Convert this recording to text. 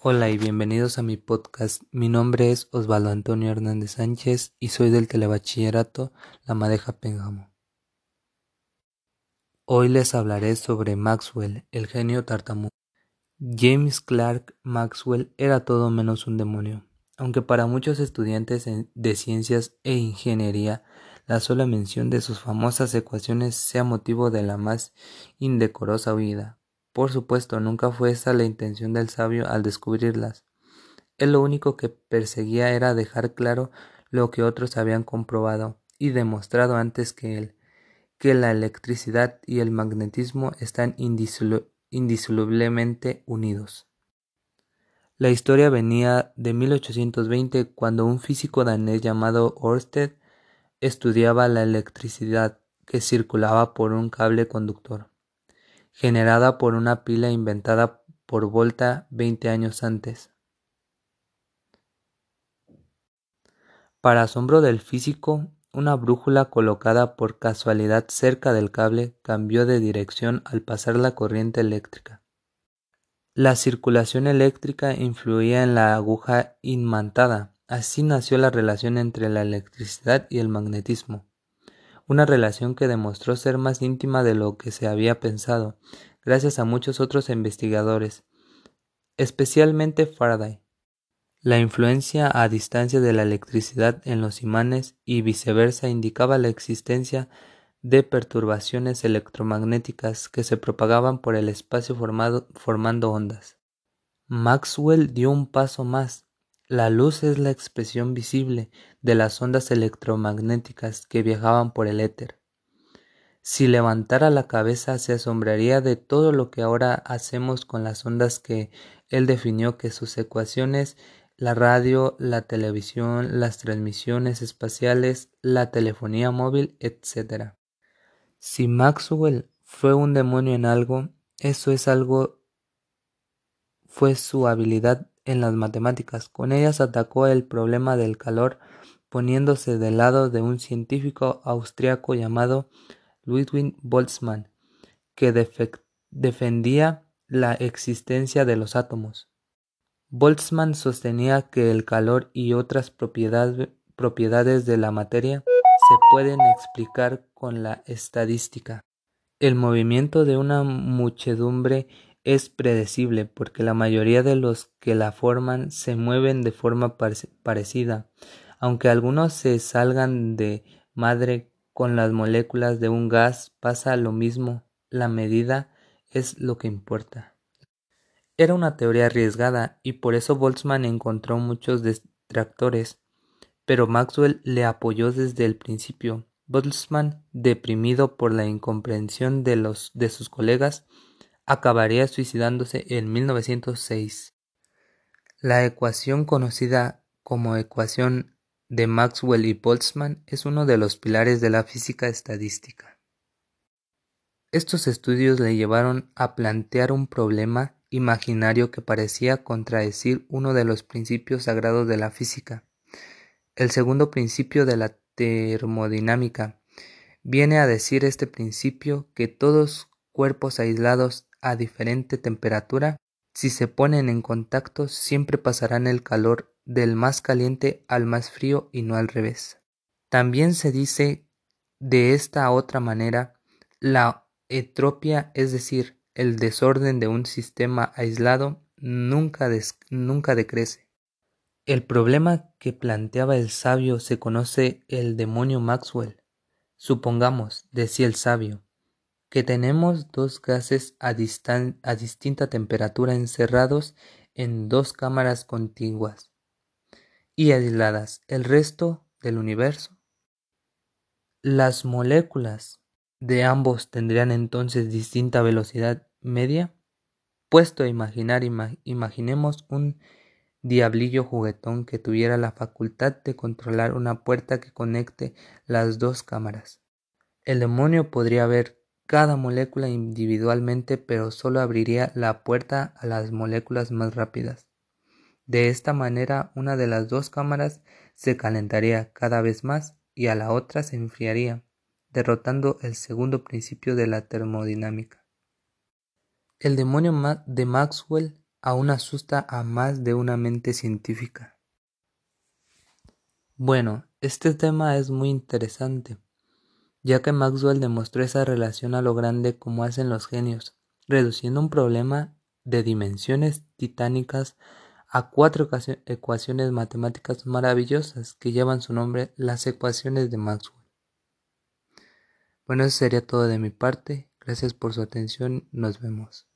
Hola y bienvenidos a mi podcast. Mi nombre es Osvaldo Antonio Hernández Sánchez y soy del Telebachillerato La Madeja Pénjamo. Hoy les hablaré sobre Maxwell, el genio tartamudo. James Clerk Maxwell era todo menos un demonio, aunque para muchos estudiantes de ciencias e ingeniería la sola mención de sus famosas ecuaciones sea motivo de la más indecorosa huida. Por supuesto, nunca fue esa la intención del sabio al descubrirlas. Él lo único que perseguía era dejar claro lo que otros habían comprobado y demostrado antes que él, que la electricidad y el magnetismo están indisolublemente unidos. La historia venía de 1820 cuando un físico danés llamado Ørsted estudiaba la electricidad que circulaba por un cable conductor generada por una pila inventada por Volta veinte años antes. Para asombro del físico, una brújula colocada por casualidad cerca del cable cambió de dirección al pasar la corriente eléctrica. La circulación eléctrica influía en la aguja inmantada. Así nació la relación entre la electricidad y el magnetismo una relación que demostró ser más íntima de lo que se había pensado, gracias a muchos otros investigadores, especialmente Faraday. La influencia a distancia de la electricidad en los imanes y viceversa indicaba la existencia de perturbaciones electromagnéticas que se propagaban por el espacio formando ondas. Maxwell dio un paso más la luz es la expresión visible de las ondas electromagnéticas que viajaban por el éter. Si levantara la cabeza se asombraría de todo lo que ahora hacemos con las ondas que él definió que sus ecuaciones, la radio, la televisión, las transmisiones espaciales, la telefonía móvil, etc. Si Maxwell fue un demonio en algo, eso es algo fue su habilidad en las matemáticas. Con ellas atacó el problema del calor poniéndose del lado de un científico austriaco llamado Ludwig Boltzmann, que defendía la existencia de los átomos. Boltzmann sostenía que el calor y otras propiedades de la materia se pueden explicar con la estadística. El movimiento de una muchedumbre es predecible porque la mayoría de los que la forman se mueven de forma parecida, aunque algunos se salgan de madre con las moléculas de un gas pasa lo mismo, la medida es lo que importa. Era una teoría arriesgada y por eso Boltzmann encontró muchos detractores, pero Maxwell le apoyó desde el principio. Boltzmann, deprimido por la incomprensión de, los, de sus colegas, acabaría suicidándose en 1906. La ecuación conocida como ecuación de Maxwell y Boltzmann es uno de los pilares de la física estadística. Estos estudios le llevaron a plantear un problema imaginario que parecía contradecir uno de los principios sagrados de la física. El segundo principio de la termodinámica viene a decir este principio que todos cuerpos aislados a diferente temperatura, si se ponen en contacto siempre pasarán el calor del más caliente al más frío y no al revés. También se dice de esta otra manera la entropía, es decir, el desorden de un sistema aislado, nunca, nunca decrece. El problema que planteaba el sabio se conoce el demonio Maxwell. Supongamos, decía el sabio, que tenemos dos gases a, distinta temperatura encerrados en dos cámaras contiguas y aisladas el resto del universo. Las moléculas de ambos tendrían entonces distinta velocidad media. Puesto a imaginar, imaginemos un diablillo juguetón que tuviera la facultad de controlar una puerta que conecte las dos cámaras. El demonio podría ver cada molécula individualmente pero solo abriría la puerta a las moléculas más rápidas. De esta manera una de las dos cámaras se calentaría cada vez más y a la otra se enfriaría, derrotando el segundo principio de la termodinámica. El demonio de Maxwell aún asusta a más de una mente científica. Bueno, este tema es muy interesante, ya que Maxwell demostró esa relación a lo grande como hacen los genios, reduciendo un problema de dimensiones titánicas a cuatro ecuaciones matemáticas maravillosas que llevan su nombre las ecuaciones de Maxwell. Bueno, eso sería todo de mi parte. Gracias por su atención. Nos vemos.